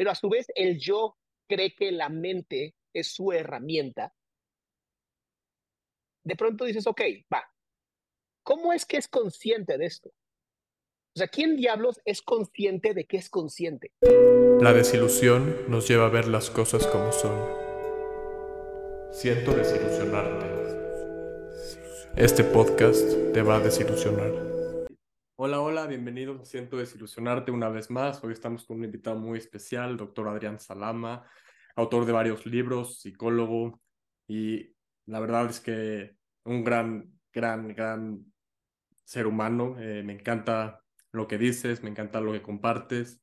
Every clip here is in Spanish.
pero a su vez el yo cree que la mente es su herramienta, de pronto dices, ok, va, ¿cómo es que es consciente de esto? O sea, ¿quién diablos es consciente de que es consciente? La desilusión nos lleva a ver las cosas como son. Siento desilusionarte. Este podcast te va a desilusionar. Hola, hola, bienvenidos a Siento desilusionarte una vez más. Hoy estamos con un invitado muy especial, doctor Adrián Salama, autor de varios libros, psicólogo y la verdad es que un gran, gran, gran ser humano. Eh, me encanta lo que dices, me encanta lo que compartes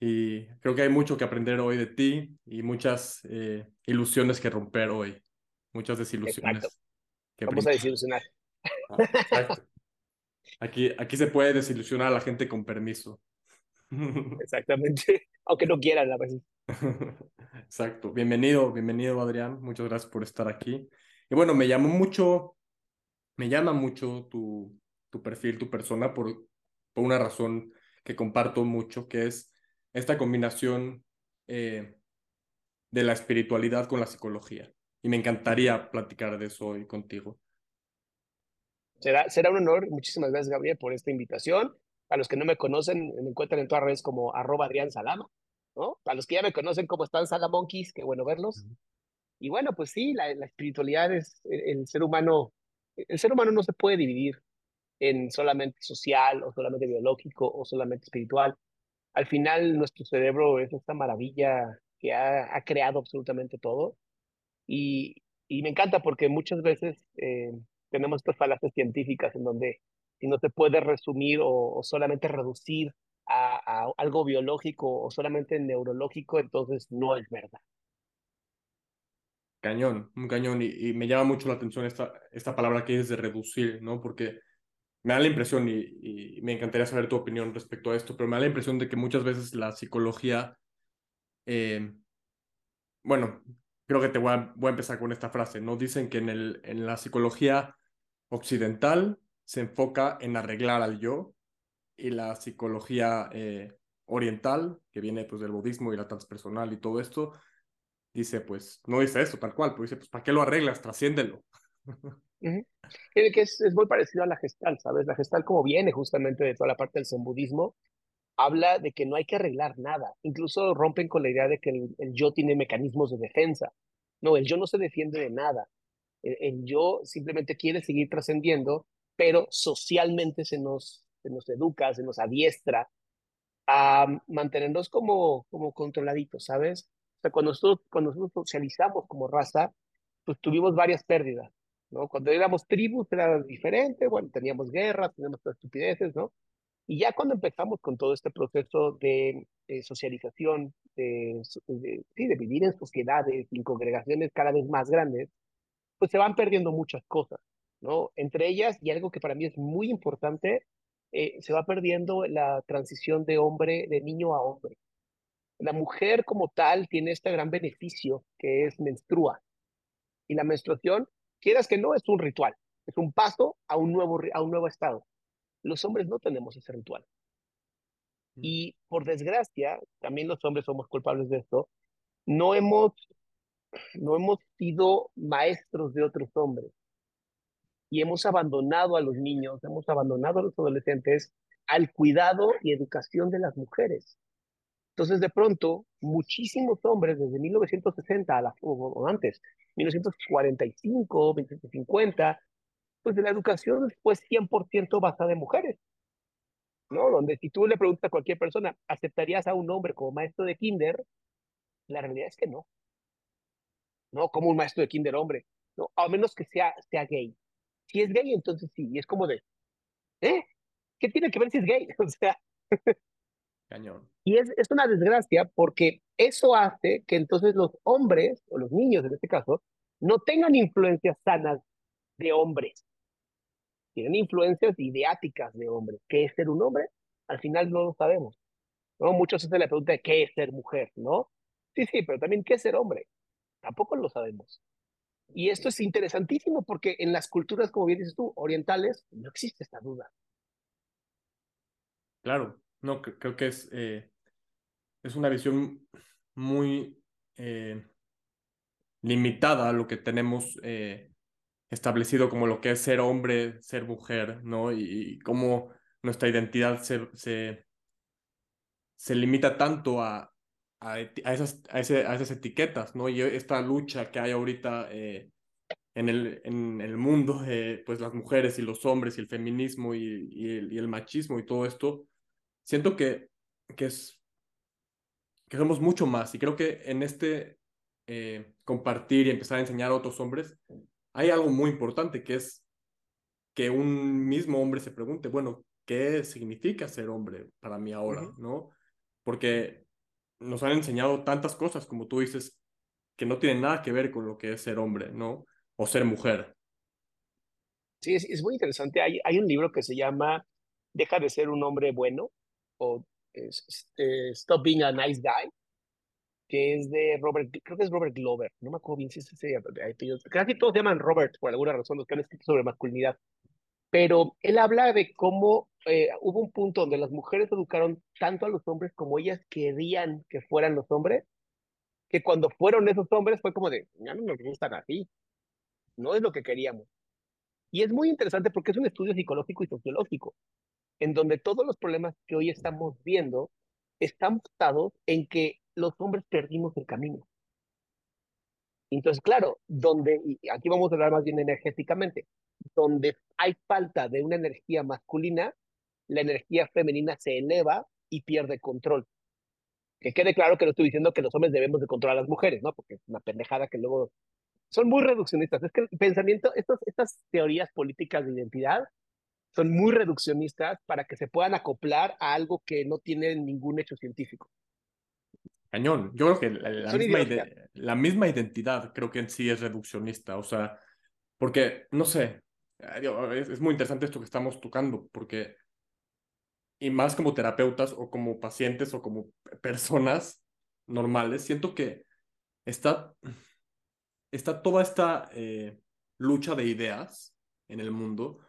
y creo que hay mucho que aprender hoy de ti y muchas eh, ilusiones que romper hoy, muchas desilusiones. Que Vamos a desilusionar. Ah, aquí, aquí se puede desilusionar a la gente con permiso. Exactamente, aunque no quieran la verdad. Exacto. Bienvenido, bienvenido Adrián. Muchas gracias por estar aquí. Y bueno, me llamó mucho, me llama mucho tu, tu perfil, tu persona, por, por una razón que comparto mucho, que es esta combinación eh, de la espiritualidad con la psicología. Y me encantaría platicar de eso hoy contigo. Será, será un honor. Muchísimas gracias, Gabriel, por esta invitación. A los que no me conocen, me encuentran en todas redes como arroba Adrián Salama. ¿no? Para los que ya me conocen como están Salamonkeys, qué bueno verlos. Y bueno, pues sí, la, la espiritualidad es el, ser humano, el ser humano no se puede dividir en solamente social o solamente biológico o solamente espiritual. Al final nuestro cerebro es esta maravilla que ha, ha creado absolutamente todo y, y, me encanta porque muchas veces eh, tenemos estas falacias científicas en donde si no se puede resumir o, solamente reducir a, a, algo biológico o solamente neurológico, entonces no es verdad. Cañón, un cañón. Y, me llama mucho la atención esta, esta palabra que es de reducir, ¿no? Porque me da la impresión, y, me encantaría saber tu opinión respecto a esto, pero me da la impresión de que muchas veces la psicología, eh, bueno, creo que te voy a, voy a empezar con esta frase, ¿no? Dicen que en, el, en la psicología occidental se enfoca en arreglar al yo y la psicología eh, oriental, que viene pues del budismo y la transpersonal y todo esto, dice, pues, no dice eso tal cual, pues dice, pues, ¿para qué lo arreglas? Trasciéndelo. Que es, es, muy parecido a la gestal, ¿sabes? La gestal como viene justamente de toda la parte del zen budismo, habla de que no hay que arreglar nada. Incluso rompen con la idea de que el, yo tiene mecanismos de defensa. No, el yo no se defiende de nada. El, el yo simplemente quiere seguir trascendiendo, pero socialmente se nos, se nos educa, se nos adiestra a mantenernos como, como controladitos, ¿sabes? O sea, cuando nosotros, cuando nosotros socializamos como raza, pues tuvimos varias pérdidas, ¿no? Cuando éramos tribus era diferente, bueno, teníamos guerras, teníamos estupideces, ¿no? Y ya cuando empezamos con todo este proceso de, de socialización, de, de, sí, de vivir en sociedades, en congregaciones cada vez más grandes, pues se van perdiendo muchas cosas, ¿no? Entre ellas, y algo que para mí es muy importante, eh, se va perdiendo la transición de hombre, de niño a hombre. La mujer como tal tiene este gran beneficio que es menstrua. Y la menstruación, quieras que no, es un ritual, es un paso a un nuevo, a un nuevo estado. Los hombres no tenemos ese ritual. Y por desgracia, también los hombres somos culpables de esto, no hemos, no hemos sido maestros de otros hombres. Y hemos abandonado a los niños, hemos abandonado a los adolescentes al cuidado y educación de las mujeres. Entonces, de pronto, muchísimos hombres desde 1960 a la, o, antes, 1945, 1950, pues de la educación fue 100% basada en mujeres. ¿no? Donde si tú le preguntas a cualquier persona, ¿aceptarías a un hombre como maestro de kinder? La realidad es que no. No, como un maestro de kinder hombre. No, a menos que sea, sea gay. Si es gay, entonces sí. Y es como de, ¿eh? ¿Qué tiene que ver si es gay? O sea, Cañón. Y es, es una desgracia porque eso hace que entonces los hombres, o los niños en este caso, no tengan influencias sanas de hombres. Tienen influencias ideáticas de hombres. ¿Qué es ser un hombre? Al final no lo sabemos. ¿no? Muchos hacen la pregunta de qué es ser mujer, ¿no? Sí, sí, pero también qué es ser hombre. Tampoco lo sabemos. Y esto es interesantísimo porque en las culturas, como bien dices tú, orientales, no existe esta duda. Claro, no, creo que es, eh, es una visión muy eh, limitada a lo que tenemos eh, establecido como lo que es ser hombre, ser mujer, ¿no? Y, cómo nuestra identidad se, se, se limita tanto a, a, esas, a, ese, a, esas etiquetas, ¿no? Y esta lucha que hay ahorita eh, en, el, en el mundo, eh, pues las mujeres y los hombres y el feminismo y, y, el, y el machismo y todo esto, siento que, que, es, que somos mucho más y creo que en este eh, compartir y empezar a enseñar a otros hombres, hay algo muy importante que es que un mismo hombre se pregunte, bueno, ¿qué significa ser hombre para mí ahora? ¿No? Porque nos han enseñado tantas cosas, como tú dices, que no tienen nada que ver con lo que es ser hombre, ¿no? O ser mujer. Sí, es, es muy interesante. Hay, hay un libro que se llama Deja de ser un hombre bueno o este, Stop Being a Nice Guy, que es de Robert, creo que es Robert Glover, no me acuerdo bien si es ese apellido. Casi todos se llaman Robert por alguna razón, los que han escrito sobre masculinidad. Pero él habla de cómo eh, hubo un punto donde las mujeres educaron tanto a los hombres como ellas querían que fueran los hombres, que cuando fueron esos hombres fue como de, ya no nos gustan así, no es lo que queríamos. Y es muy interesante porque es un estudio psicológico y sociológico, en donde todos los problemas que hoy estamos viendo están basados en que los hombres perdimos el camino. Entonces, claro, donde, y aquí vamos a hablar más bien energéticamente, donde hay falta de una energía masculina, la energía femenina se eleva y pierde control. Que quede claro que no estoy diciendo que los hombres debemos de controlar a las mujeres, ¿no? Porque es una pendejada que luego son muy reduccionistas. Es que el pensamiento, estos, estas teorías políticas de identidad son muy reduccionistas para que se puedan acoplar a algo que no tiene ningún hecho científico. Cañón. Yo creo que la, misma, la, misma, identidad creo que en sí es reduccionista. O sea, porque, no sé, es, es muy interesante esto que estamos tocando, porque, y más como terapeutas o como pacientes o como personas normales, siento que está, está toda esta eh, lucha de ideas en el mundo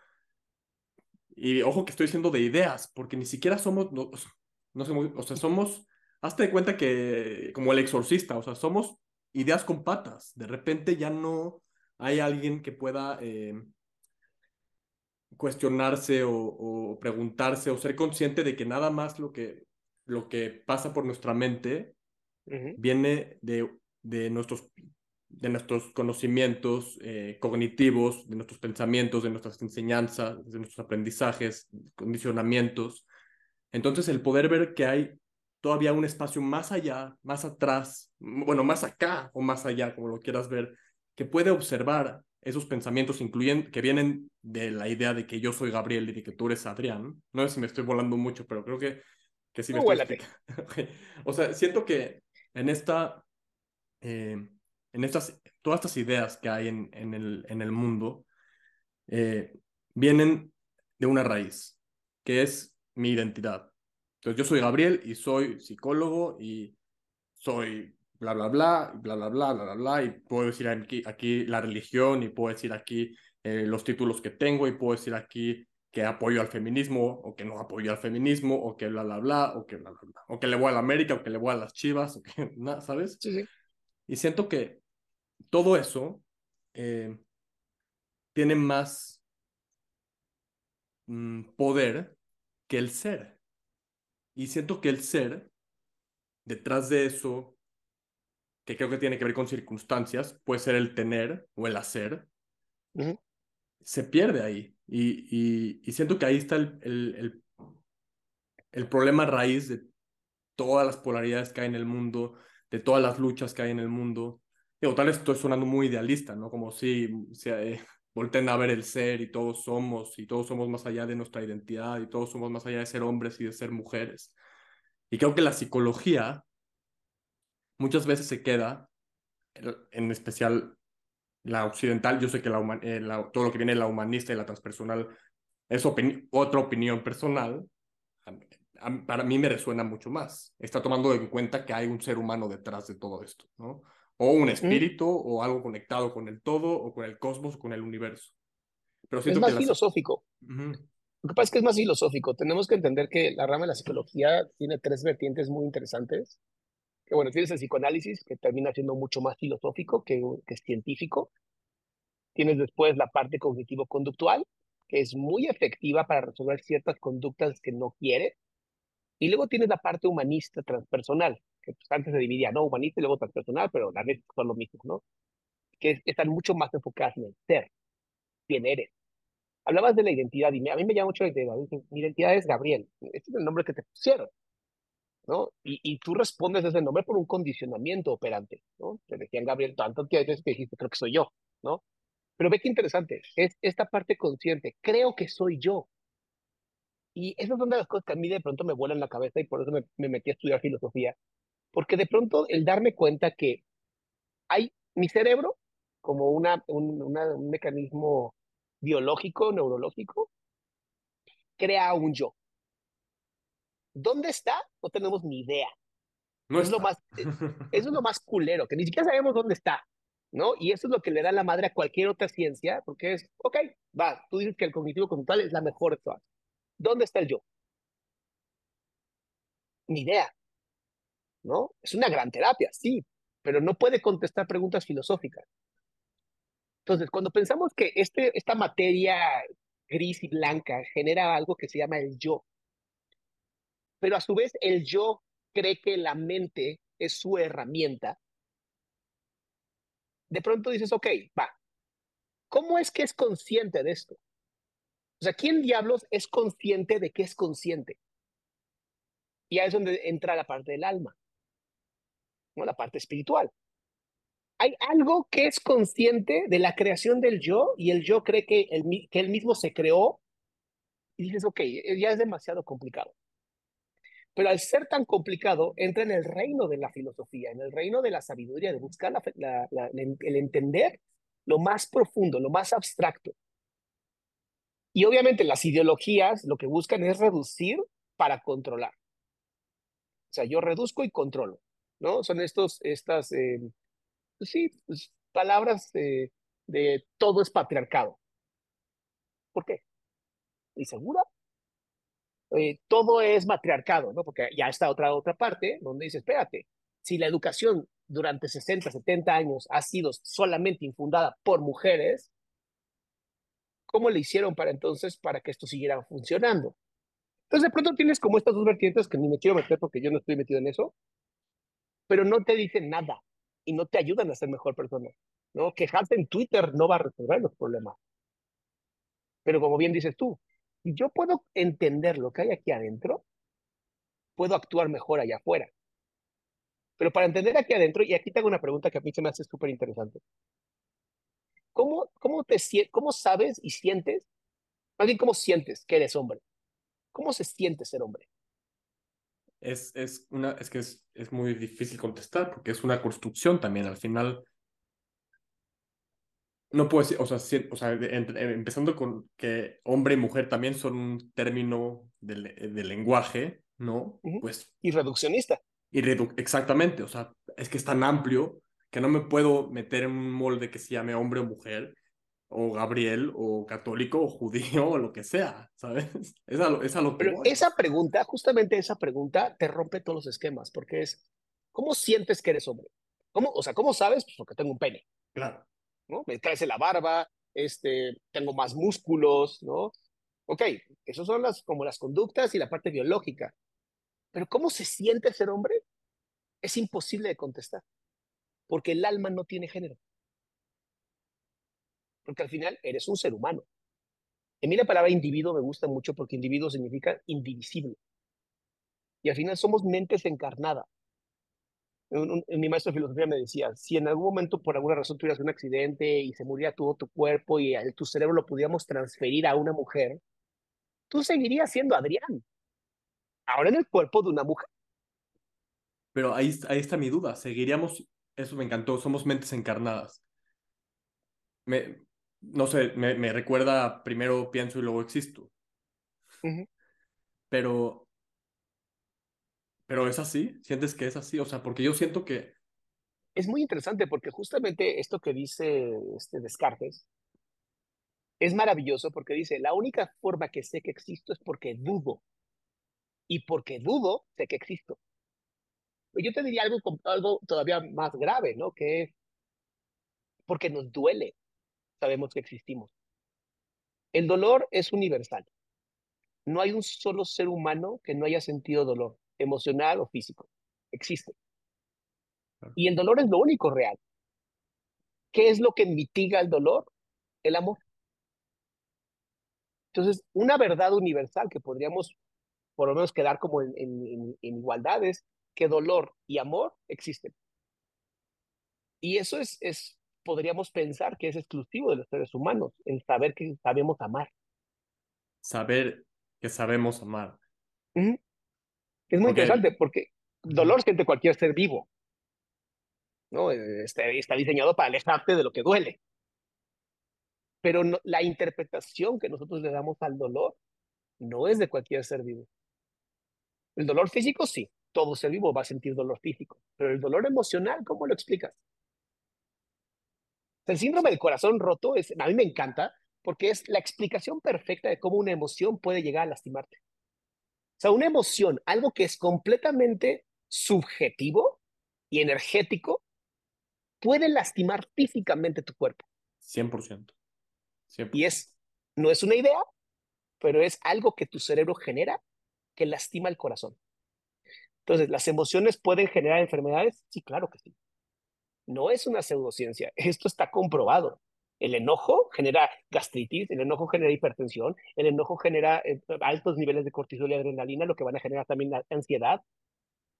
y ojo que estoy diciendo de ideas, porque ni siquiera somos, no, no sé, o sea, somos, hazte de cuenta que como el exorcista, o sea, somos ideas con patas. De repente ya no hay alguien que pueda eh, cuestionarse o, preguntarse o ser consciente de que nada más lo que, lo que pasa por nuestra mente viene de, de nuestros de nuestros conocimientos eh, cognitivos, de nuestros pensamientos, de nuestras enseñanzas, de nuestros aprendizajes, condicionamientos. Entonces, el poder ver que hay todavía un espacio más allá, más atrás, bueno, más acá o más allá, como lo quieras ver, que puede observar esos pensamientos incluyen, que vienen de la idea de que yo soy Gabriel y de que tú eres Adrián. No sé si me estoy volando mucho, pero creo que, que sí me estoy... o sea, siento que en esta... Eh, en estas, todas estas ideas que hay en, en, el, en el mundo, eh, vienen de una raíz, que es mi identidad. Entonces yo soy Gabriel y soy psicólogo y soy bla, bla, bla, bla, bla, bla, bla, bla, bla, y puedo decir aquí, aquí la religión y puedo decir aquí eh, los títulos que tengo y puedo decir aquí que apoyo al feminismo o que no apoyo al feminismo o que bla, bla, bla, o que bla, bla, bla, o que le voy a la América o que le voy a las Chivas, o que, ¿sabes? Sí, sí. Y siento que todo eso eh, tiene más mm, poder que el ser. Y siento que el ser, detrás de eso, que creo que tiene que ver con circunstancias, puede ser el tener o el hacer, se pierde ahí. Y, y, siento que ahí está el, el, el problema raíz de todas las polaridades que hay en el mundo, de todas las luchas que hay en el mundo, Digo, tal vez estoy sonando muy idealista, ¿no? Como si, si eh, volten a ver el ser y todos somos, y todos somos más allá de nuestra identidad, y todos somos más allá de ser hombres y de ser mujeres. Y creo que la psicología muchas veces se queda, en especial la occidental, yo sé que la, eh, todo lo que viene de la humanista y la transpersonal es otra opinión personal, para mí me resuena mucho más. Está tomando en cuenta que hay un ser humano detrás de todo esto, ¿no? O un espíritu o algo conectado con el todo o con el cosmos o con el universo. Pero es más filosófico. Lo que pasa es que es más filosófico. Tenemos que entender que la rama de la psicología tiene tres vertientes muy interesantes. Que bueno, tienes el psicoanálisis, que termina siendo mucho más filosófico que, que científico. Tienes después la parte cognitivo-conductual, que es muy efectiva para resolver ciertas conductas que no quiere. Y luego tienes la parte humanista transpersonal, que pues, antes se dividía, ¿no? Humanista y luego transpersonal, pero la vez son lo mismo, ¿no? Que están mucho más enfocadas en el ser, quién eres. Hablabas de la identidad y a mí me llama mucho la identidad. Mi identidad es Gabriel. Este es el nombre que te pusieron, ¿no? Y, y tú respondes ese nombre por un condicionamiento operante, ¿no? Te decían Gabriel tanto que veces que dijiste, creo que soy yo, ¿no? Pero ve qué interesante, es esta parte consciente, creo que soy yo. Y esas son de las cosas que a mí de pronto me vuelan la cabeza y por eso me, me metí a estudiar filosofía, porque de pronto el darme cuenta que hay mi cerebro como una, un, un mecanismo biológico, neurológico, crea un yo. ¿Dónde está? No tenemos ni idea. No es lo más, eh, eso es lo más culero, que ni siquiera sabemos dónde está. ¿no? Y eso es lo que le da la madre a cualquier otra ciencia, porque es, ok, va, tú dices que el cognitivo conductual es la mejor de todas. ¿Dónde está el yo? Ni idea, ¿no? Es una gran terapia, sí, pero no puede contestar preguntas filosóficas. Entonces, cuando pensamos que este, esta materia gris y blanca genera algo que se llama el yo, pero a su vez el yo cree que la mente es su herramienta, de pronto dices, ok, va, ¿cómo es que es consciente de esto? O sea, ¿quién diablos es consciente de que es consciente? Y ahí es donde entra la parte del alma, ¿no? la parte espiritual. Hay algo que es consciente de la creación del yo y el yo cree que, el, que él mismo se creó y dices, ok, ya es demasiado complicado. Pero al ser tan complicado, entra en el reino de la filosofía, en el reino de la sabiduría, de buscar el entender lo más profundo, lo más abstracto. Y obviamente las ideologías lo que buscan es reducir para controlar. O sea, yo reduzco y controlo, ¿no? Son estos, estas, eh, pues sí, pues, palabras de, de todo es patriarcado. ¿Por qué? ¿Y segura? Eh, todo es matriarcado, ¿no? Porque ya está otra, otra parte donde dice, espérate, si la educación durante 60, 70 años ha sido solamente infundada por mujeres, ¿cómo le hicieron para entonces para que esto siguiera funcionando? Entonces de pronto tienes como estas dos vertientes que ni me quiero meter porque yo no estoy metido en eso, pero no te dicen nada y no te ayudan a ser mejor persona, ¿no? Quejarte en Twitter no va a resolver los problemas. Pero como bien dices tú, si yo puedo entender lo que hay aquí adentro, puedo actuar mejor allá afuera. Pero para entender aquí adentro, y aquí tengo una pregunta que a mí se me hace súper interesante. ¿Cómo, cómo, te, ¿Cómo sabes y sientes, más bien cómo sientes que eres hombre? ¿Cómo se siente ser hombre? Es, es, una, es que es, es muy difícil contestar porque es una construcción también. Al final, no puedo decir, o sea, o sea empezando con que hombre y mujer también son un término de, de lenguaje, ¿no? Pues. Y reduccionista. Y redu exactamente, o sea, es que es tan amplio que no me puedo meter en un molde que se llame hombre o mujer, o Gabriel, o católico, o judío, o lo que sea, ¿sabes? Es a lo, es a lo que Pero esa pregunta, justamente esa pregunta, te rompe todos los esquemas, porque es, ¿cómo sientes que eres hombre? ¿Cómo, o sea, ¿cómo sabes? Pues porque tengo un pene. Claro. ¿no? Me crece la barba, este, tengo más músculos, ¿no? Ok, esas son las, como las conductas y la parte biológica. Pero ¿cómo se siente ser hombre? Es imposible de contestar, porque el alma no tiene género. Porque al final eres un ser humano. A mí la palabra individuo me gusta mucho porque individuo significa indivisible. Y al final somos mentes encarnadas mi maestro de filosofía me decía, si en algún momento por alguna razón tuvieras un accidente y se muriera todo tu cuerpo y tu cerebro lo pudiéramos transferir a una mujer, tú seguirías siendo Adrián, ahora en el cuerpo de una mujer. Pero ahí, ahí está mi duda, seguiríamos, eso me encantó, somos mentes encarnadas. Me, no sé, me, me recuerda, primero pienso y luego existo. Pero pero es así, sientes que es así, o sea, porque yo siento que... Es muy interesante porque justamente esto que dice este Descartes, es maravilloso porque dice, la única forma que sé que existo es porque dudo. Y porque dudo, sé que existo. Yo te diría algo, algo todavía más grave, ¿no? Que es porque nos duele, sabemos que existimos. El dolor es universal. No hay un solo ser humano que no haya sentido dolor, emocional o físico. Existe. Y el dolor es lo único real. ¿Qué es lo que mitiga el dolor? El amor. Entonces, una verdad universal que podríamos por lo menos quedar como en, en, en igualdades, que dolor y amor existen. Y eso es, es, podríamos pensar que es exclusivo de los seres humanos, el saber que sabemos amar. Saber que sabemos amar. Es muy interesante porque dolor siente cualquier ser vivo. ¿no? Está, está, diseñado para alejarte de lo que duele. Pero no, la interpretación que nosotros le damos al dolor no es de cualquier ser vivo. El dolor físico, sí, todo ser vivo va a sentir dolor físico, pero el dolor emocional, ¿cómo lo explicas? El síndrome del corazón roto es, a mí me encanta porque es la explicación perfecta de cómo una emoción puede llegar a lastimarte. O sea, una emoción, algo que es completamente subjetivo y energético, puede lastimar físicamente tu cuerpo. 100%. 100%. Y es, no es una idea, pero es algo que tu cerebro genera que lastima el corazón. Entonces, ¿las emociones pueden generar enfermedades? Sí, claro que sí. No es una pseudociencia, esto está comprobado. El enojo genera gastritis, el enojo genera hipertensión, el enojo genera eh, altos niveles de cortisol y adrenalina, lo que van a generar también ansiedad.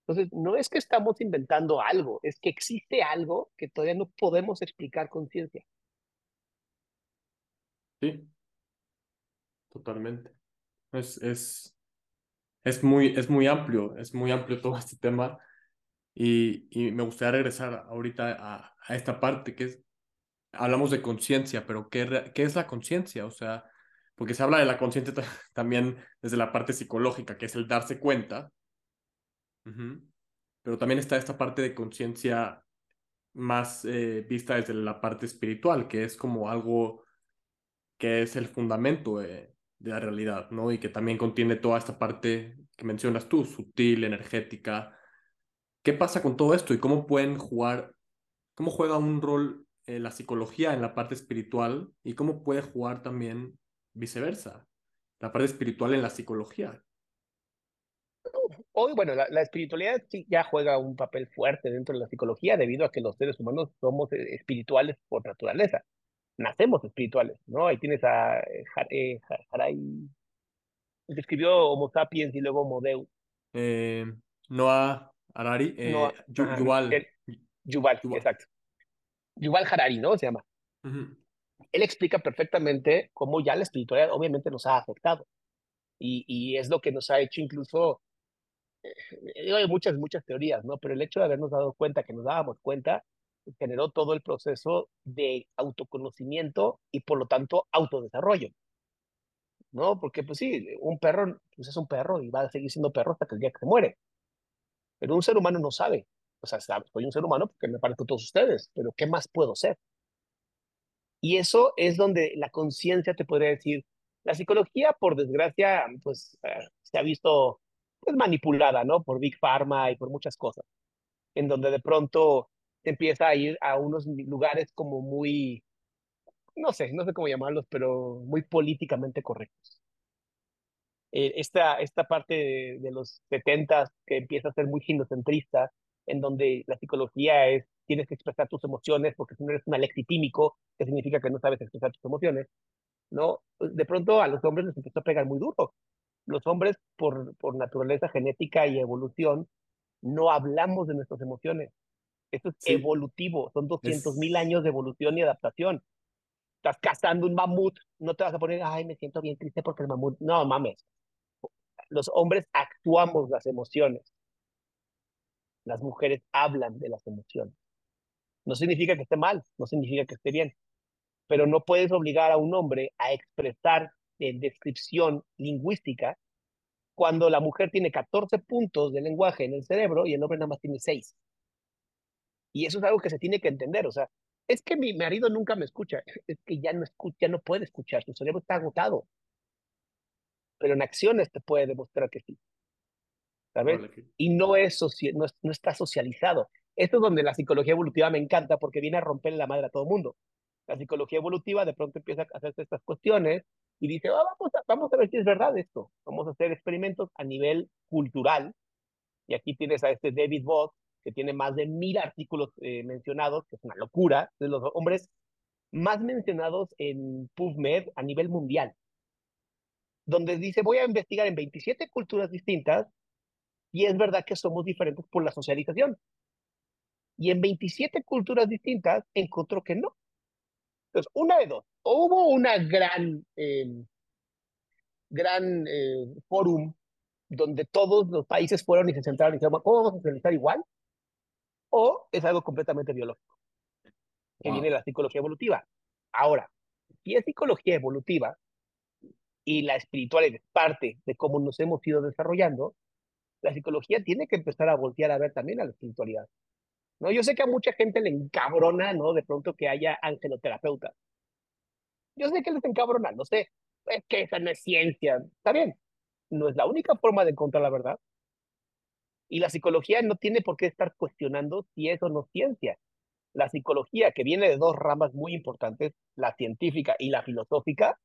Entonces, no es que estamos inventando algo, es que existe algo que todavía no podemos explicar con ciencia. Sí, totalmente. Es, es, es muy, es muy amplio, es muy amplio todo este tema. Y, y me gustaría regresar ahorita a, a, esta parte que es, hablamos de conciencia, pero ¿qué, ¿qué es la conciencia? O sea, porque se habla de la conciencia también desde la parte psicológica, que es el darse cuenta, pero también está esta parte de conciencia más eh, vista desde la parte espiritual, que es como algo que es el fundamento eh, de la realidad, ¿no? Y que también contiene toda esta parte que mencionas tú, sutil, energética. ¿Qué pasa con todo esto y cómo pueden jugar, cómo juega un rol eh, la psicología en la parte espiritual y cómo puede jugar también viceversa, la parte espiritual en la psicología? Hoy, bueno, la, la espiritualidad sí ya juega un papel fuerte dentro de la psicología debido a que los seres humanos somos eh, espirituales por naturaleza nacemos espirituales, ¿no? Ahí tienes a eh, eh Haray, escribió Homo sapiens y luego Homo Deus. Eh, Noah Harari, eh, Noah, Yuval. El, Yuval. Yuval, exacto. Yuval Harari, ¿no? Se llama. Uh -huh. Él explica perfectamente cómo ya la espiritualidad obviamente nos ha afectado. Y, y es lo que nos ha hecho incluso, eh, hay muchas, muchas teorías, ¿no? Pero el hecho de habernos dado cuenta, que nos dábamos cuenta, generó todo el proceso de autoconocimiento y por lo tanto autodesarrollo. ¿No? Porque pues sí, un perro pues es un perro y va a seguir siendo perro hasta que el día que se muere. Pero un ser humano no sabe. O sea, soy un ser humano porque me parezco a todos ustedes, pero ¿qué más puedo ser? Y eso es donde la conciencia te podría decir, la psicología, por desgracia, pues se ha visto pues, manipulada, ¿no? Por Big Pharma y por muchas cosas, en donde de pronto empieza a ir a unos lugares como muy, no sé, no sé cómo llamarlos, pero muy políticamente correctos. Eh, esta, esta parte de, de los 70 que empieza a ser muy ginocentrista, en donde la psicología es, tienes que expresar tus emociones, porque si no eres un alexitímico, que significa que no sabes expresar tus emociones, ¿no? De pronto a los hombres les empezó a pegar muy duro. Los hombres, por, por naturaleza genética y evolución, no hablamos de nuestras emociones. Esto es sí. evolutivo, son 200 mil es... años de evolución y adaptación. Estás cazando un mamut, no te vas a poner, ay, me siento bien triste porque el mamut. No mames. Los hombres actuamos las emociones. Las mujeres hablan de las emociones. No significa que esté mal, no significa que esté bien, pero no puedes obligar a un hombre a expresar en descripción lingüística cuando la mujer tiene 14 puntos de lenguaje en el cerebro y el hombre nada más tiene 6. Y eso es algo que se tiene que entender, o sea, es que mi marido nunca me escucha. Es que ya no escucha, ya no puede escuchar, su cerebro está agotado. Pero en acciones te puede demostrar que sí. ¿Sabes? Y no, es no, no está socializado. Esto es donde la psicología evolutiva me encanta porque viene a romper la madre a todo mundo. La psicología evolutiva de pronto empieza a hacerse estas cuestiones y dice, ah, vamos, a, vamos a ver si es verdad esto. Vamos a hacer experimentos a nivel cultural. Y aquí tienes a este David Voss, que tiene más de mil artículos eh, mencionados, que es una locura, de los hombres más mencionados en PubMed a nivel mundial, donde dice, voy a investigar en 27 culturas distintas y es verdad que somos diferentes por la socialización. Y en 27 culturas distintas encontró que no. Entonces, una de dos, o hubo una gran, eh, gran eh, fórum donde todos los países fueron y se centraron y dijeron, ¿cómo vamos a socializar igual? o es algo completamente biológico, que viene de la psicología evolutiva. Ahora, si es psicología evolutiva y la espiritual es parte de cómo nos hemos ido desarrollando, la psicología tiene que empezar a voltear a ver también a la espiritualidad. ¿no? Yo sé que a mucha gente le encabrona, ¿no? De pronto que haya angeloterapeutas. Yo sé que les encabrona, no sé. Es que esa no es ciencia. Está bien. No es la única forma de encontrar la verdad. Y la psicología no tiene por qué estar cuestionando si eso no es ciencia. La psicología, que viene de dos ramas muy importantes, la científica y la filosófica,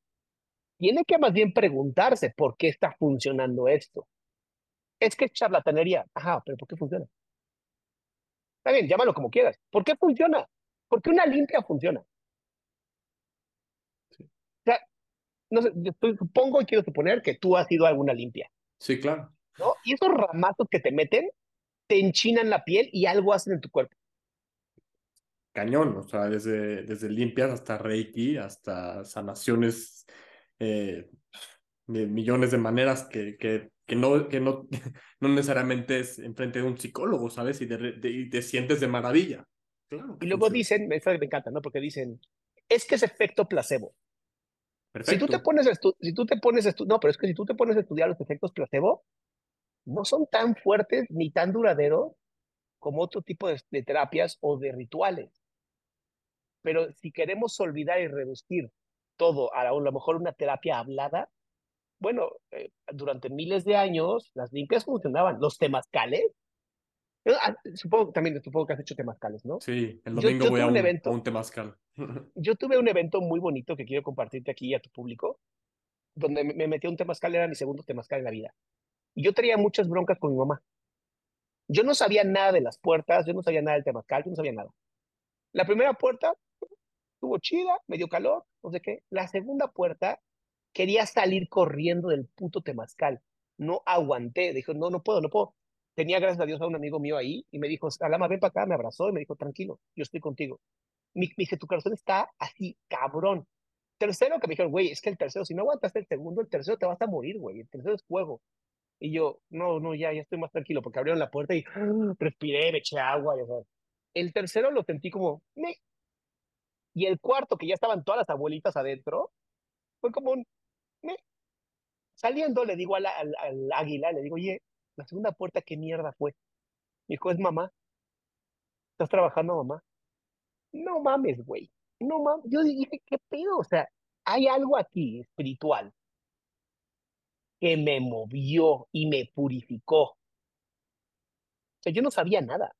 tiene que más bien preguntarse por qué está funcionando esto. Es que es charlatanería. Ajá, pero ¿por qué funciona? Está bien, llámalo como quieras. ¿Por qué funciona? ¿Por qué una limpia funciona? O sea, no sé, yo supongo y quiero suponer que tú has ido a alguna limpia. Sí, claro. ¿no? Y esos ramazos que te meten te enchinan la piel y algo hacen en tu cuerpo. Cañón, o sea, desde, desde limpias hasta Reiki, hasta sanaciones eh, de millones de maneras que, que, que, no, que no, no necesariamente es enfrente de un psicólogo, ¿sabes? Y, de, te sientes de maravilla. y luego dicen, me encanta, ¿no? Porque dicen, es que es efecto placebo. Si tú te pones a si tú te pones no, pero es que si tú te pones a estudiar los efectos placebo, no son tan fuertes ni tan duraderos como otro tipo de, terapias o de rituales. Pero si queremos olvidar y reducir todo a, a lo mejor una terapia hablada, bueno, eh, durante miles de años las limpias funcionaban. Los temazcales, ah, supongo también supongo que has hecho temazcales, ¿no? Sí, el domingo voy a un, evento, un temazcal. yo tuve un evento muy bonito que quiero compartirte aquí y a tu público, donde me metí a un temazcal, era mi segundo temazcal en la vida. Y yo tenía muchas broncas con mi mamá. Yo no sabía nada de las puertas, yo no sabía nada del temazcal, yo no sabía nada. La primera puerta estuvo chida, me dio calor, no sé qué. La segunda puerta quería salir corriendo del puto temazcal. No aguanté, dijo, no, no puedo, no puedo. Tenía, gracias a Dios, a un amigo mío ahí y me dijo, Alama, ven para acá, me abrazó y me dijo, tranquilo, yo estoy contigo. Me, me dice, tu corazón está así, cabrón. Tercero, que me dijeron, güey, es que el tercero, si no aguantaste el segundo, el tercero te vas a morir, güey. El tercero es fuego. Y yo, no, no, ya, ya estoy más tranquilo, porque abrieron la puerta y respiré, me eché agua. Y, el tercero lo sentí como, me. Y el cuarto, que ya estaban todas las abuelitas adentro, fue como un, me. Saliendo, le digo al, al, águila, le digo, oye, la segunda puerta, ¿qué mierda fue? Me dijo, es mamá. ¿Estás trabajando, mamá? No mames, güey. No mames. Yo dije, ¿qué pedo? O sea, hay algo aquí espiritual que me movió y me purificó. O sea, yo no sabía nada.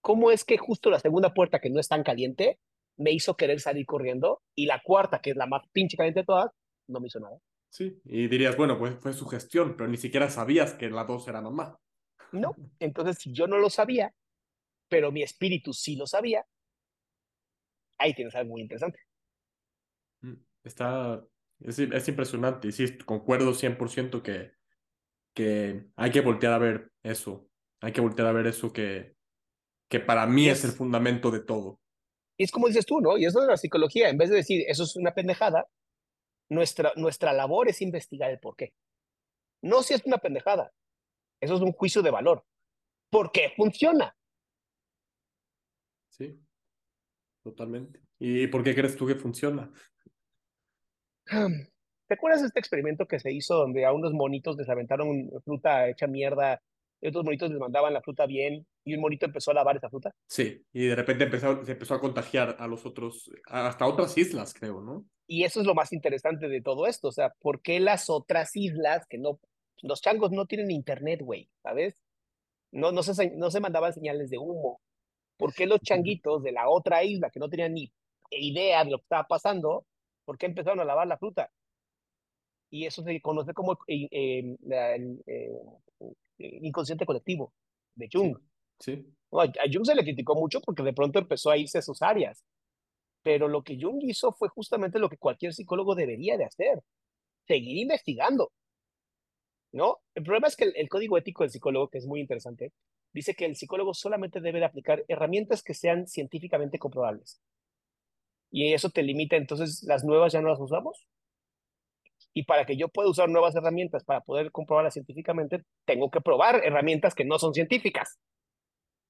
¿Cómo es que justo la segunda puerta, que no es tan caliente, me hizo querer salir corriendo? Y la cuarta, que es la más pinche caliente de todas, no me hizo nada. Sí, y dirías, bueno, pues fue su gestión, pero ni siquiera sabías que la dos era mamá. No, entonces si yo no lo sabía, pero mi espíritu sí lo sabía, ahí tienes algo muy interesante. Mm, está, es, impresionante y sí, concuerdo 100% que, que hay que voltear a ver eso. Hay que voltear a ver eso que, que para mí es, el fundamento de todo. Y es como dices tú, ¿no? Y eso es la psicología. En vez de decir, eso es una pendejada, nuestra, nuestra labor es investigar el por qué. No si es una pendejada. Eso es un juicio de valor. ¿Por qué funciona? Sí, totalmente. ¿Y por qué crees tú que funciona? ¿Te acuerdas de este experimento que se hizo donde a unos monitos les aventaron fruta hecha mierda y otros monitos les mandaban la fruta bien, y un monito empezó a lavar esa fruta. Sí, y de repente empezó, se empezó a contagiar a los otros, hasta otras islas, creo, ¿no? Y eso es lo más interesante de todo esto, o sea, ¿por qué las otras islas que no, los changos no tienen internet, güey, ¿sabes? No, no, se, no se mandaban señales de humo. ¿Por qué los changuitos de la otra isla que no tenían ni idea de lo que estaba pasando, por qué empezaron a lavar la fruta? Y eso se conoce como eh, eh, eh, inconsciente colectivo de Jung. Sí. a Jung se le criticó mucho porque de pronto empezó a irse a sus áreas. Pero lo que Jung hizo fue justamente lo que cualquier psicólogo debería de hacer, seguir investigando. ¿No? El problema es que el, código ético del psicólogo, que es muy interesante, dice que el psicólogo solamente debe de aplicar herramientas que sean científicamente comprobables. Y eso te limita, entonces las nuevas ya no las usamos. Y para que yo pueda usar nuevas herramientas para poder comprobarlas científicamente, tengo que probar herramientas que no son científicas.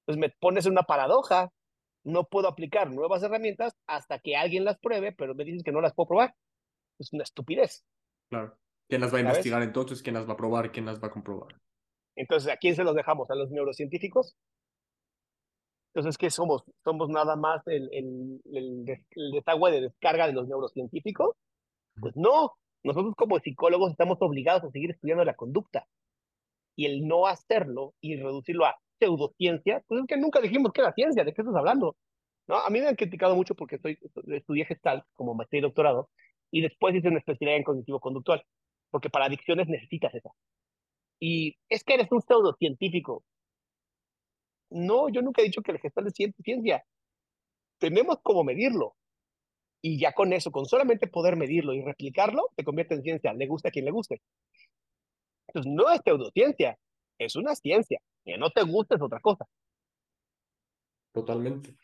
Entonces me pones en una paradoja. No puedo aplicar nuevas herramientas hasta que alguien las pruebe, pero me dices que no las puedo probar. Es una estupidez. Claro. ¿Quién las va a investigar entonces? ¿Quién las va a probar? ¿Quién las va a comprobar? Entonces, ¿a quién se los dejamos? ¿A los neurocientíficos? Entonces, ¿qué somos? ¿Somos nada más el, el, el, desagüe de descarga de los neurocientíficos? Pues no, nosotros como psicólogos estamos obligados a seguir estudiando la conducta. Y el no hacerlo y reducirlo a pseudociencia, pues es que nunca dijimos que era ciencia, ¿de qué estás hablando? ¿No? A mí me han criticado mucho porque estoy, estudié gestal como maestría y doctorado y después hice una especialidad en cognitivo conductual, porque para adicciones necesitas esa. Y es que eres un pseudocientífico. No, yo nunca he dicho que el gestal es ciencia. Tenemos como medirlo. Y ya con eso, con solamente poder medirlo y replicarlo, se convierte en ciencia. Le gusta a quien le guste. Entonces, no es pseudociencia, es una ciencia. Que no te gusta es otra cosa. Totalmente.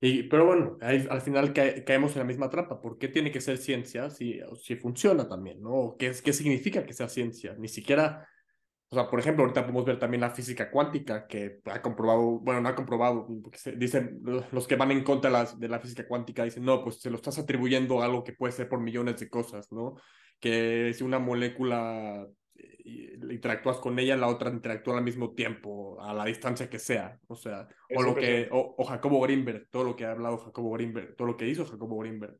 Y, pero bueno, al final caemos en la misma trampa. ¿Por qué tiene que ser ciencia si, si funciona también? ¿no? ¿Qué, ¿Qué significa que sea ciencia? Ni siquiera o sea, por ejemplo, ahorita podemos ver también la física cuántica, que ha comprobado, bueno, no ha comprobado, porque se, dicen los que van en contra de la, de la física cuántica, dicen, no, pues se lo estás atribuyendo a algo que puede ser por millones de cosas, ¿no? Que si una molécula eh, interactúas con ella, la otra interactúa al mismo tiempo, a la distancia que sea, o sea, o lo que, o, Jacobo Greenberg, todo lo que ha hablado Jacobo Greenberg, todo lo que hizo Jacobo Greenberg,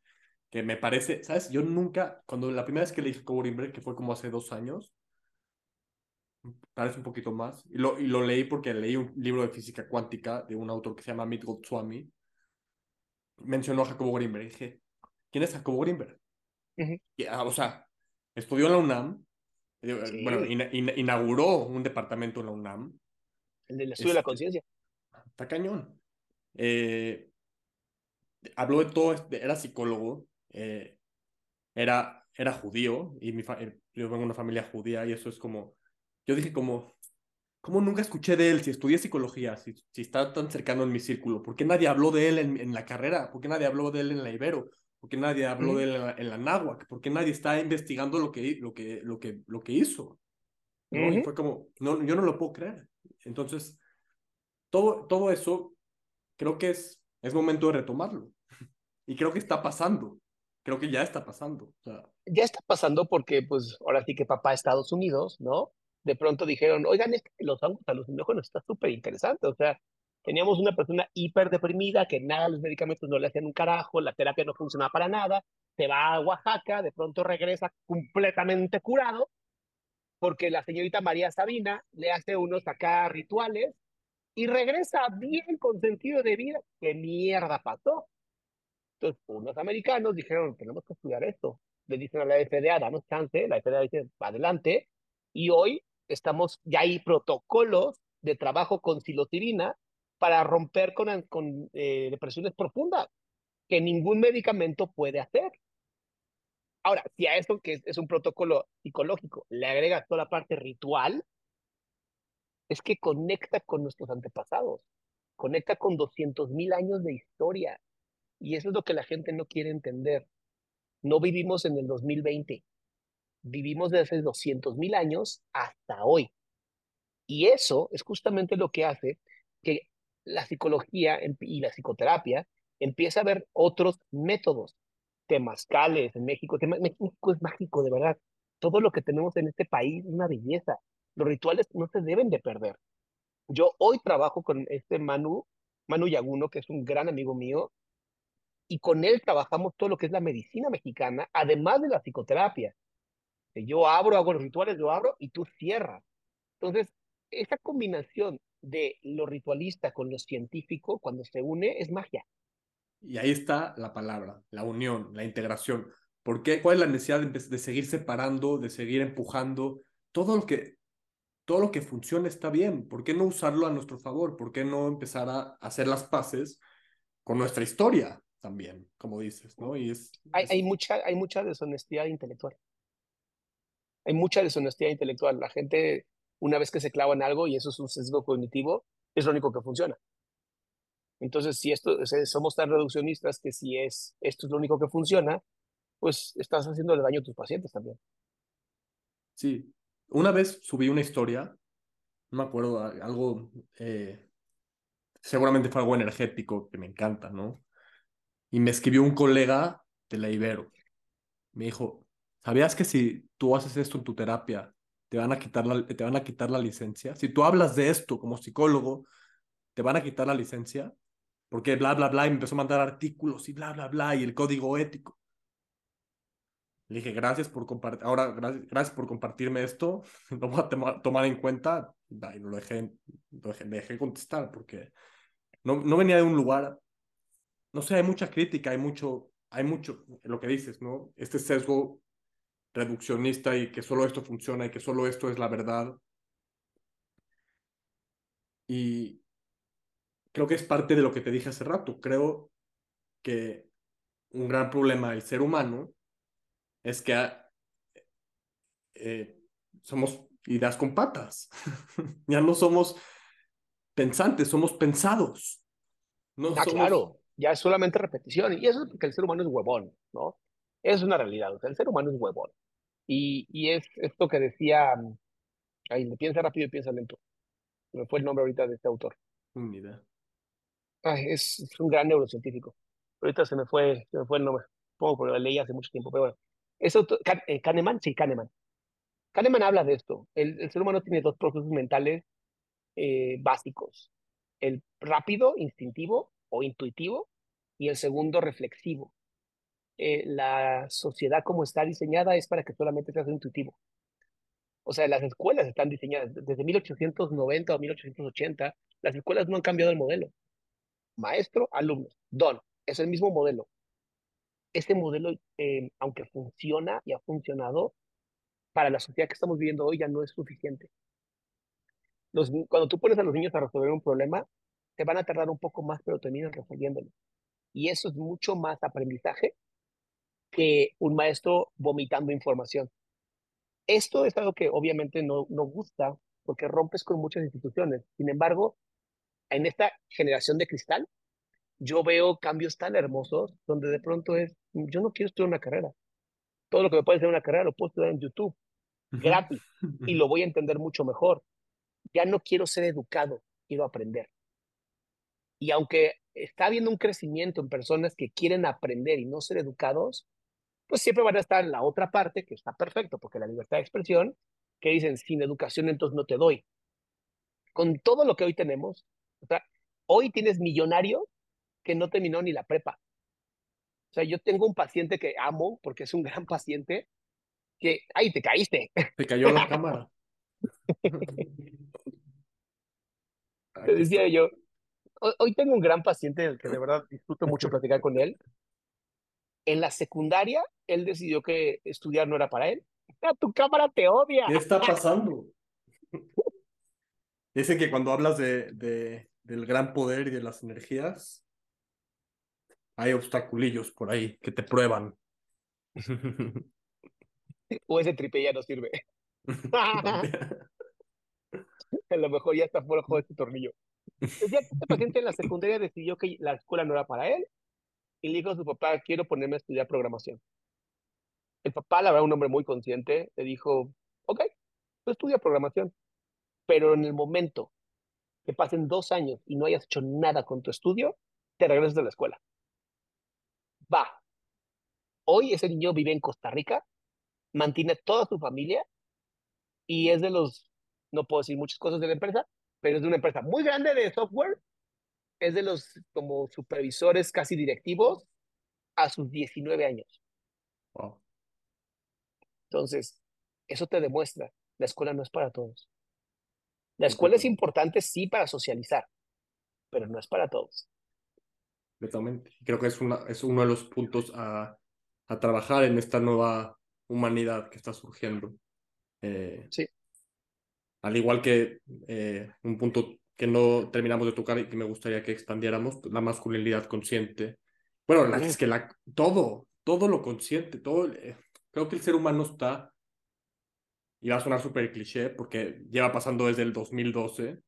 que me parece, ¿sabes? Yo nunca, cuando la primera vez que leí Jacobo Greenberg, que fue como hace dos años, parece un poquito más. Y lo, y lo leí porque leí un libro de física cuántica de un autor que se llama Amit Goswami. Mencionó a Jacobo Greenberg. Y dije, ¿quién es Jacobo Greenberg? Ah, o sea, estudió en la UNAM. Eh, bueno, inauguró un departamento en la UNAM. El del estudio de la conciencia. Está cañón. Eh, habló de todo, este, era psicólogo, eh, era, era judío, y mi yo vengo de una familia judía, y eso es como yo dije como, ¿cómo nunca escuché de él si estudié psicología, si, si está tan cercano en mi círculo? ¿Por qué nadie habló de él en, en la carrera? ¿Por qué nadie habló de él en la Ibero? ¿Por qué nadie habló de él en la, Náhuac? ¿Por qué nadie está investigando lo que, lo que, lo que, lo que hizo? ¿no? Y fue como, no, yo no lo puedo creer. Entonces, todo, todo eso creo que es, es momento de retomarlo. Y creo que está pasando. Creo que ya está pasando. Ya está pasando porque, pues, ahora sí que papá Estados Unidos, ¿no? De pronto dijeron, oigan, es que los alucinógenos está súper interesante. O sea, teníamos una persona hiper deprimida que nada, los medicamentos no le hacían un carajo, la terapia no funcionaba para nada, se va a Oaxaca, de pronto regresa completamente curado, porque la señorita María Sabina le hace unos acá rituales y regresa bien con sentido de vida. ¿Qué mierda pasó? Entonces, unos americanos dijeron, tenemos que estudiar esto. Le dicen a la FDA, danos chance, la FDA dice, adelante. Y hoy estamos, ya hay protocolos de trabajo con psilocibina para romper con, con eh, depresiones profundas que ningún medicamento puede hacer. Ahora, si a eso que es, un protocolo psicológico le agregas toda la parte ritual, es que conecta con nuestros antepasados, conecta con 200 mil años de historia. Y eso es lo que la gente no quiere entender. No vivimos en el 2020, vivimos desde hace 200 mil años hasta hoy. Y eso es justamente lo que hace que la psicología y la psicoterapia empieza a ver otros métodos. Temascales en México. México es mágico, de verdad. Todo lo que tenemos en este país es una belleza. Los rituales no se deben de perder. Yo hoy trabajo con este Manu, Manu Yaguno, que es un gran amigo mío, y con él trabajamos todo lo que es la medicina mexicana, además de la psicoterapia. Yo abro, hago los rituales, yo abro y tú cierras. Entonces, esa combinación de lo ritualista con lo científico, cuando se une, es magia. Y ahí está la palabra, la unión, la integración. ¿Por qué? ¿Cuál es la necesidad de, de seguir separando, de seguir empujando? Todo lo que todo lo que funciona está bien. ¿Por qué no usarlo a nuestro favor? ¿Por qué no empezar a hacer las paces con nuestra historia también, como dices, ¿no? Y es, hay, hay, mucha, hay mucha deshonestidad intelectual. Hay mucha deshonestidad intelectual. La gente, una vez que se clava en algo, y eso es un sesgo cognitivo, es lo único que funciona. Entonces, si esto, somos tan reduccionistas que si es, esto es lo único que funciona, pues estás haciéndole daño a tus pacientes también. Sí, una vez subí una historia, no me acuerdo, algo, eh, seguramente fue algo energético que me encanta, ¿no? Y me escribió un colega de la Ibero. Me dijo, ¿sabías que si tú haces esto en tu terapia, te van a quitar la, te van a quitar la licencia? Si tú hablas de esto como psicólogo, ¿te van a quitar la licencia? Porque bla, bla, bla, y me empezó a mandar artículos y bla, bla, bla, y el código ético. Le dije, gracias por compartir, ahora, gracias, por compartirme esto, lo voy a tomar en cuenta, y lo dejé, lo dejé, dejé contestar, porque no, no venía de un lugar, no sé, hay mucha crítica, hay mucho, hay mucho, lo que dices, ¿no? Este sesgo reduccionista y que solo esto funciona y que solo esto es la verdad. Y creo que es parte de lo que te dije hace rato. Creo que un gran problema del ser humano es que eh, somos ideas con patas. ya no somos pensantes, somos pensados. No ah, claro, ya es solamente repetición. Y eso es porque el ser humano es huevón, ¿no? Es una realidad. O sea, el ser humano es huevón. Y, y es esto que decía, ahí, piensa rápido y piensa lento. Me fue el nombre ahorita de este autor. Ni es, es, un gran neurocientífico. Ahorita se me fue, se me fue el nombre. Pongo porque lo leí hace mucho tiempo, pero bueno. Eso, eh, Kahneman, sí, Kahneman. Kahneman habla de esto. El, ser humano tiene dos procesos mentales eh, básicos. El rápido, instintivo o intuitivo, y el segundo, reflexivo. Eh, la sociedad como está diseñada es para que solamente seas intuitivo. O sea, las escuelas están diseñadas desde 1890 o 1880. Las escuelas no han cambiado el modelo. Maestro, alumno, don. Es el mismo modelo este modelo, eh, aunque funciona y ha funcionado, para la sociedad que estamos viviendo hoy ya no es suficiente. Los, cuando tú pones a los niños a resolver un problema, te van a tardar un poco más, pero terminan resolviéndolo. Y eso es mucho más aprendizaje que un maestro vomitando información. Esto es algo que obviamente no, no gusta porque rompes con muchas instituciones. Sin embargo, en esta generación de cristal, yo veo cambios tan hermosos donde de pronto es, yo no quiero estudiar una carrera. Todo lo que me puede hacer una carrera lo puedo estudiar en YouTube, gratis, y lo voy a entender mucho mejor. Ya no quiero ser educado, quiero aprender. Y aunque está habiendo un crecimiento en personas que quieren aprender y no ser educados, pues siempre van a estar en la otra parte, que está perfecto, porque la libertad de expresión, que dicen, sin educación entonces no te doy. Con todo lo que hoy tenemos, o sea, hoy tienes millonarios que no terminó ni la prepa. O sea, yo tengo un paciente que amo porque es un gran paciente que, ay, te caíste. Te cayó la cámara. te decía yo, hoy tengo un gran paciente que de verdad disfruto mucho platicar con él. En la secundaria, él decidió que estudiar no era para él. ¡Ah, tu cámara te odia! ¿Qué está pasando? Dice que cuando hablas de, de, del gran poder y de las energías, hay obstaculillos por ahí que te prueban. o ese tripe ya no sirve. a lo mejor ya está fuera de este tornillo. Ya este paciente en la secundaria decidió que la escuela no era para él y le dijo a su papá, quiero ponerme a estudiar programación. El papá, la verdad, un hombre muy consciente, le dijo, ok, tú estudia programación, pero en el momento que pasen dos años y no hayas hecho nada con tu estudio, te regresas de la escuela va. Hoy ese niño vive en Costa Rica, mantiene toda su familia y es de los, no puedo decir muchas cosas de la empresa, pero es de una empresa muy grande de software, es de los como supervisores casi directivos a sus 19 años. Wow. Entonces, eso te demuestra, la escuela no es para todos. La escuela es importante, sí, para socializar, pero no es para todos. Completamente. Creo que es, una, es uno de los puntos a, a trabajar en esta nueva humanidad que está surgiendo. Eh, sí. Al igual que eh, un punto que no terminamos de tocar y que me gustaría que expandiéramos, la masculinidad consciente. Bueno, es que la, todo, todo lo consciente, todo, eh, creo que el ser humano está, y va a sonar súper cliché porque lleva pasando desde el 2012,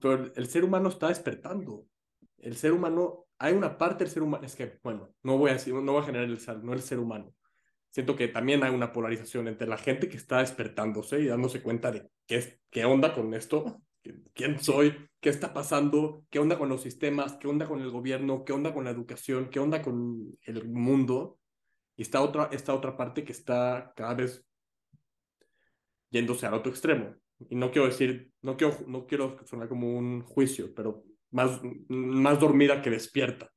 pero el ser humano está despertando. El ser humano, hay una parte del ser humano, es que, bueno, no voy a decir, no voy a generalizar, no el ser humano. Siento que también hay una polarización entre la gente que está despertándose y dándose cuenta de qué, qué onda con esto, quién soy, qué está pasando, qué onda con los sistemas, qué onda con el gobierno, qué onda con la educación, qué onda con el mundo. Y está otra, esta otra parte que está cada vez yéndose al otro extremo. Y no quiero decir, no quiero, no quiero sonar como un juicio, pero más, más dormida que despierta.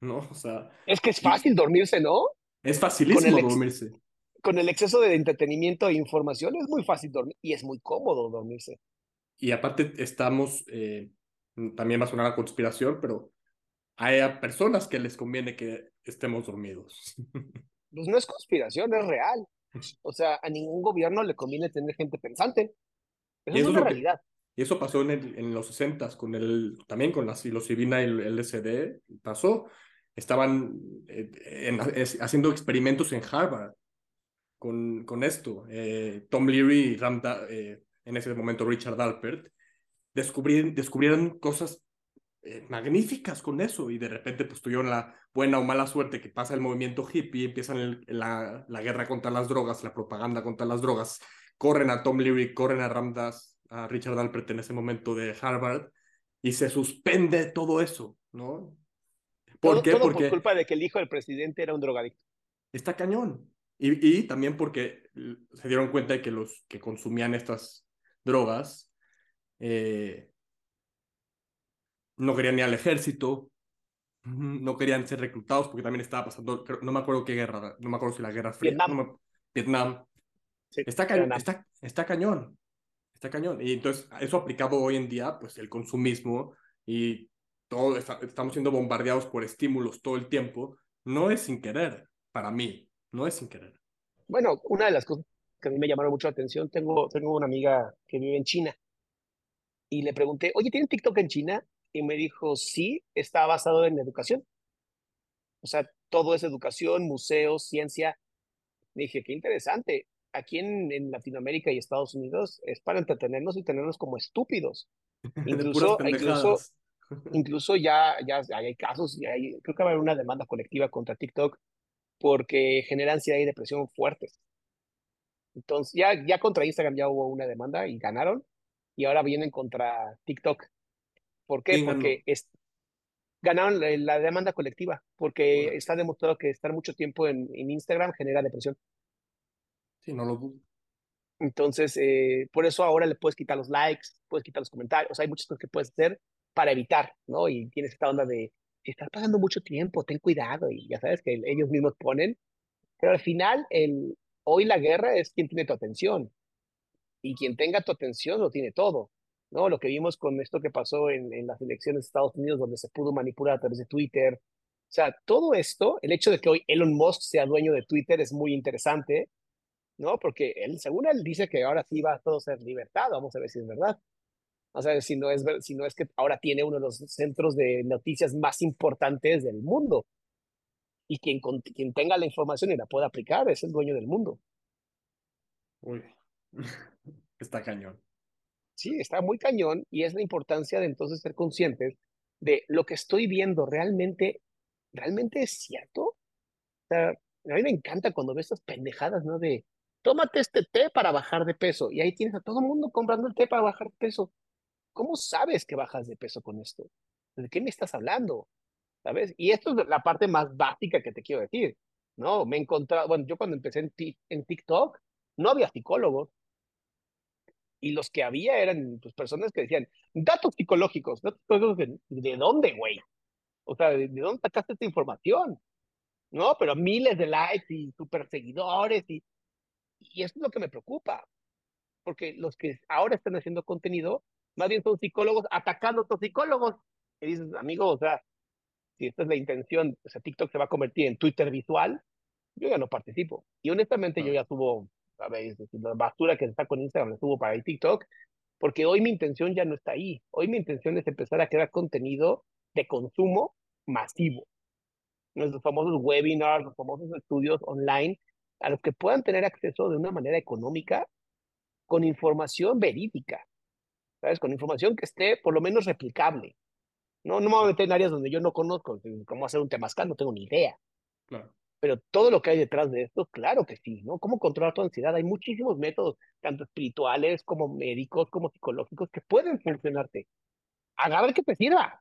¿No? O sea. Es que es fácil dormirse, ¿no? Es facilísimo dormirse. Con el exceso de entretenimiento e información es muy fácil dormir y es muy cómodo dormirse. Y aparte estamos, eh, también va a sonar a conspiración, pero hay a personas que les conviene que estemos dormidos. Pues no es conspiración, es real. O sea, a ningún gobierno le conviene tener gente pensante. Eso, es una realidad. y eso pasó en, en los 60 con el, también con la psilocibina y el LSD, pasó. Estaban eh, haciendo experimentos en Harvard con, con esto. Eh, Tom Leary y Ramda, eh, en ese momento Richard Alpert, descubrieron, descubrieron cosas eh, magníficas con eso y de repente pues tuvieron la buena o mala suerte que pasa el movimiento hippie, empiezan la, la, guerra contra las drogas, la propaganda contra las drogas, corren a Tom Leary, corren a Ramdas, a Richard Alpert en ese momento de Harvard y se suspende todo eso, ¿no? ¿Por qué? Porque por culpa de que el hijo del presidente era un drogadicto. Está cañón. Y, y también porque se dieron cuenta de que los que consumían estas drogas eh, no querían ir al ejército, no querían ser reclutados porque también estaba pasando, no me acuerdo qué guerra, no me acuerdo si la guerra fría. Vietnam. Vietnam. está, está, está cañón, está cañón. Y entonces eso aplicado hoy en día, pues el consumismo y todo, estamos siendo bombardeados por estímulos todo el tiempo, no es sin querer, para mí, no es sin querer. Bueno, una de las cosas que a mí me llamaron mucho la atención, tengo, tengo una amiga que vive en China y le pregunté, oye, ¿tienen TikTok en China? Y me dijo, sí, está basado en educación. O sea, todo es educación, museos, ciencia. dije, qué interesante. Aquí en, en, Latinoamérica y Estados Unidos es para entretenernos y tenernos como estúpidos. Incluso, incluso, incluso ya, ya, hay casos, y hay, creo que va a haber una demanda colectiva contra TikTok porque genera ansiedad y depresión fuertes. Entonces, ya, ya contra Instagram ya hubo una demanda y ganaron, y ahora vienen contra TikTok. ¿Por qué? Porque es, ganaron la, demanda colectiva, porque está demostrado que estar mucho tiempo en, en Instagram genera depresión. Sí, no lo dudo. Entonces, eh, por eso ahora le puedes quitar los likes, puedes quitar los comentarios, hay muchas cosas que puedes hacer para evitar, ¿no? Y tienes esta onda de, estás pasando mucho tiempo, ten cuidado, y ya sabes que ellos mismos ponen, pero al final, el, hoy la guerra es quien tiene tu atención, y quien tenga tu atención lo tiene todo. ¿no? Lo que vimos con esto que pasó en, las elecciones de Estados Unidos, donde se pudo manipular a través de Twitter. O sea, todo esto, el hecho de que hoy Elon Musk sea dueño de Twitter es muy interesante, ¿no? Porque él, según él, dice que ahora sí va a todo ser libertad. Vamos a ver si es verdad. O sea, si no es, si no es que ahora tiene uno de los centros de noticias más importantes del mundo. Y quien, quien tenga la información y la pueda aplicar es el dueño del mundo. Uy, está cañón. Sí, está muy cañón y es la importancia de entonces ser conscientes de lo que estoy viendo realmente, realmente es cierto. O sea, a mí me encanta cuando ves estas pendejadas, ¿no? De, tómate este té para bajar de peso y ahí tienes a todo el mundo comprando el té para bajar de peso. ¿Cómo sabes que bajas de peso con esto? ¿De qué me estás hablando? ¿Sabes? Y esto es la parte más básica que te quiero decir. No, me he encontrado, bueno, yo cuando empecé en, en TikTok, no había psicólogos, Y los que había eran pues, personas que decían, datos psicológicos, datos psicológicos, ¿de dónde, güey? O sea, ¿de, dónde sacaste esta información? No, pero miles de likes y super seguidores y, y eso es lo que me preocupa. Porque los que ahora están haciendo contenido, más bien son psicólogos atacando a otros psicólogos. Y dices, amigo, o sea, si esta es la intención, o sea, TikTok se va a convertir en Twitter visual, yo ya no participo. Y honestamente yo ya subo, ¿sabes? La basura que está con Instagram la subo para el TikTok, porque hoy mi intención ya no está ahí. Hoy mi intención es empezar a crear contenido de consumo masivo. Nuestros famosos webinars, los famosos estudios online, a los que puedan tener acceso de una manera económica, con información verídica, ¿sabes? Con información que esté por lo menos replicable. No, no me voy a meter en áreas donde yo no conozco cómo hacer un temazcal, no tengo ni idea. Claro. Pero todo lo que hay detrás de esto, claro que sí, ¿no? ¿Cómo controlar tu ansiedad? Hay muchísimos métodos, tanto espirituales como médicos, como psicológicos, que pueden funcionarte. Agarra el que te sirva.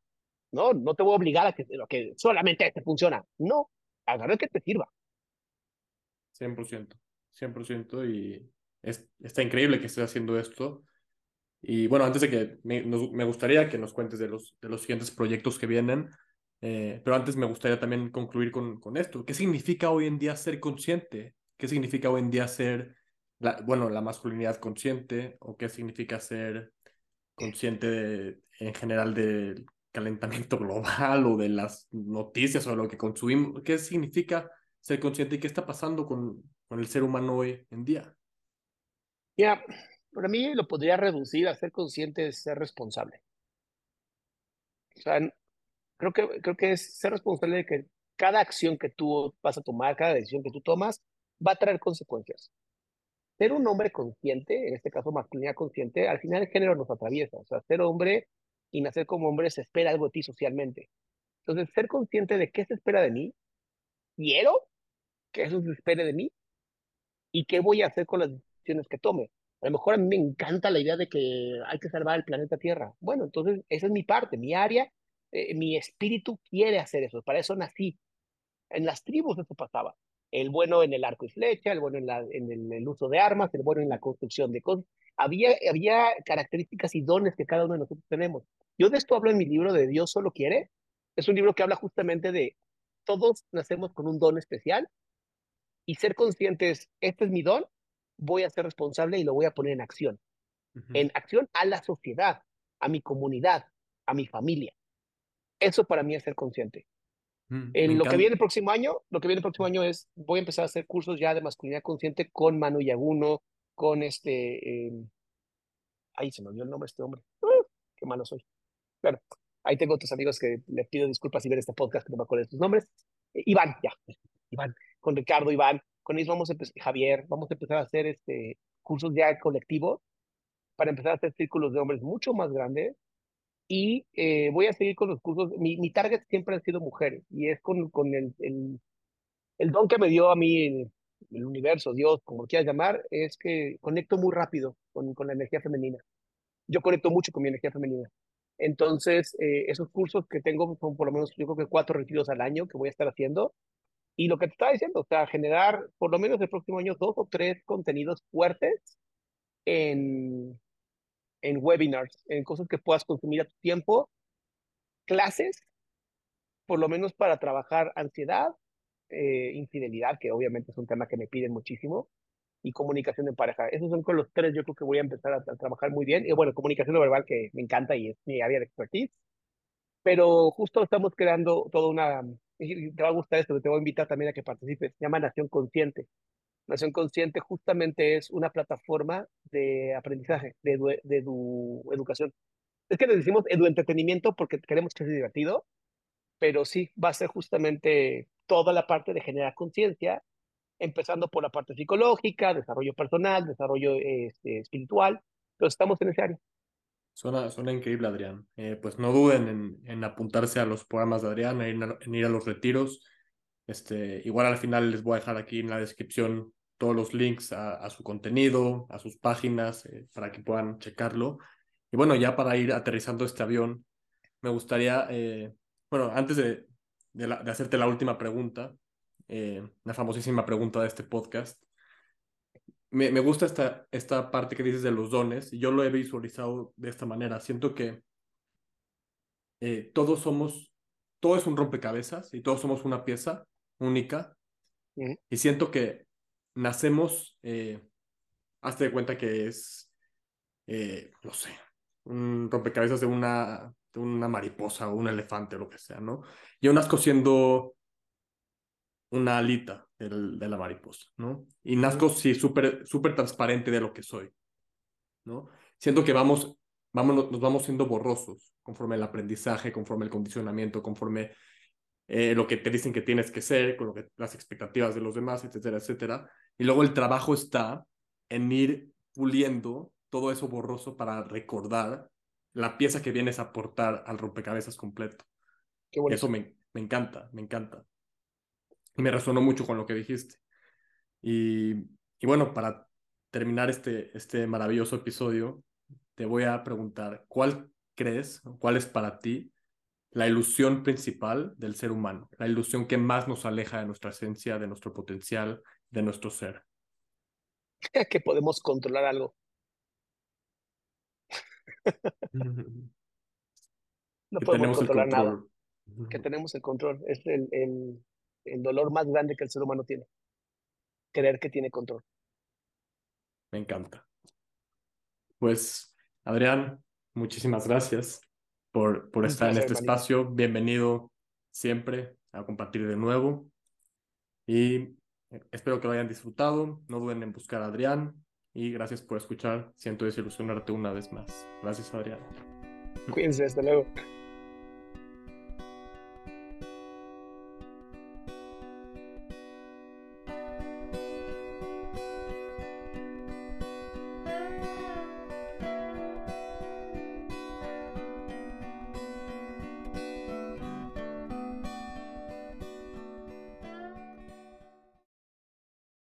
No, no te voy a obligar a que, que solamente este funciona. No, agarra el que te sirva. 100%, 100% y es, está increíble que estés haciendo esto. Y bueno, antes de que me, me, gustaría que nos cuentes de los, de los siguientes proyectos que vienen, eh, pero antes me gustaría también concluir con, con esto. ¿Qué significa hoy en día ser consciente? ¿Qué significa hoy en día ser, bueno, la masculinidad consciente? ¿O qué significa ser consciente en general del calentamiento global o de las noticias o lo que consumimos? ¿Qué significa ser consciente y qué está pasando con, con el ser humano hoy en día? Ya, para mí lo podría reducir a ser consciente de ser responsable. O sea, creo que, creo que es ser responsable de que cada acción que tú vas a tomar, cada decisión que tú tomas, va a traer consecuencias. Ser un hombre consciente, en este caso masculinidad consciente, al final el género nos atraviesa. O sea, ser hombre y nacer como hombre se espera algo de ti socialmente. Entonces, ser consciente de qué se espera de mí, quiero que eso se espere de mí y qué voy a hacer con las decisiones que tome. A lo mejor a mí me encanta la idea de que hay que salvar el planeta Tierra. Bueno, entonces esa es mi parte, mi área, eh, mi espíritu quiere hacer eso, para eso nací. En las tribus eso pasaba. El bueno en el arco y flecha, el bueno en, en el, uso de armas, el bueno en la construcción de cosas. Había, había características y dones que cada uno de nosotros tenemos. Yo de esto hablo en mi libro de Dios solo quiere. Es un libro que habla justamente de todos nacemos con un don especial y ser conscientes, este es mi don, voy a ser responsable y lo voy a poner en acción. En acción a la sociedad, a mi comunidad, a mi familia. Eso para mí es ser consciente. Mm, en lo que viene el próximo año, lo que viene el próximo año es, voy a empezar a hacer cursos ya de masculinidad consciente con Manu Yaguno, con este, eh, ay, se me olvidó el nombre de este hombre, ¡Ah! qué malo soy. Bueno, ahí tengo otros amigos que les pido disculpas si ven este podcast que no me acuerdo de sus nombres. Eh, Iván, ya, Iván, con Ricardo, Iván, con ellos vamos a empezar, Javier, vamos a empezar a hacer este, cursos ya colectivos para empezar a hacer círculos de hombres mucho más grandes. Y eh, voy a seguir con los cursos. Mi, mi target siempre han sido mujeres y es con, con el, el, don que me dio a mí el, el universo, Dios, como quieras llamar, es que conecto muy rápido con, con la energía femenina. Yo conecto mucho con mi energía femenina. Entonces, eh, esos cursos que tengo son por lo menos, yo creo que cuatro retiros al año que voy a estar haciendo y lo que te estaba diciendo, o sea, generar por lo menos el próximo año dos o tres contenidos fuertes en, en webinars, en cosas que puedas consumir a tu tiempo, clases, por lo menos para trabajar ansiedad, eh, infidelidad, que obviamente es un tema que me piden muchísimo, y comunicación en pareja. Esos son con los tres yo creo que voy a empezar a, trabajar muy bien. Y bueno, comunicación verbal que me encanta y es mi área de expertise. Pero justo estamos creando toda una te va a gustar esto, te voy a invitar también a que participes, se llama Nación Consciente. Nación Consciente justamente es una plataforma de aprendizaje, de, edu de educación. Es que le decimos edu entretenimiento porque queremos que sea divertido, pero sí va a ser justamente toda la parte de generar conciencia, empezando por la parte psicológica, desarrollo personal, desarrollo este, espiritual, pero estamos en ese área. Suena, suena increíble, Adrián. Eh, pues no duden en, en, apuntarse a los programas de Adrián, en, ir a los retiros. Este, igual al final les voy a dejar aquí en la descripción todos los links a, su contenido, a sus páginas, eh, para que puedan checarlo. Y bueno, ya para ir aterrizando este avión, me gustaría, eh, bueno, antes de, de, de, hacerte la última pregunta, la famosísima pregunta de este podcast, me, me gusta esta, esta parte que dices de los dones, y yo lo he visualizado de esta manera. Siento que eh, todos somos, todo es un rompecabezas y todos somos una pieza única. Y siento que nacemos, eh, hazte de cuenta que es, eh, no sé, un rompecabezas de una, de una mariposa o un elefante o lo que sea, ¿no? Yo nazco siendo una alita del, de la mariposa, ¿no? Y nazco, sí, súper súper transparente de lo que soy, ¿no? Siento que vamos, vamos, nos vamos siendo borrosos conforme el aprendizaje, conforme el condicionamiento, conforme eh, lo que te dicen que tienes que ser, con lo que, las expectativas de los demás, etcétera, etcétera. Y luego el trabajo está en ir puliendo todo eso borroso para recordar la pieza que vienes a aportar al rompecabezas completo. Qué Eso me, me encanta, me encanta. Y me resonó mucho con lo que dijiste. Y, y bueno, para terminar este, este maravilloso episodio, te voy a preguntar, ¿cuál crees, cuál es para ti la ilusión principal del ser humano, la ilusión que más nos aleja de nuestra esencia, de nuestro potencial, de nuestro ser? que podemos controlar algo. no podemos controlar nada. Que tenemos el control. Es el, el, el dolor más grande que el ser humano tiene. Creer que tiene control. Me encanta. Pues, Adrián, muchísimas gracias por, por estar en este espacio. Bienvenido siempre a compartir de nuevo. Y espero que lo hayan disfrutado. No duden en buscar a Adrián. Y gracias por escuchar. Siento desilusionarte una vez más. Gracias, Adrián. Cuídense, hasta luego.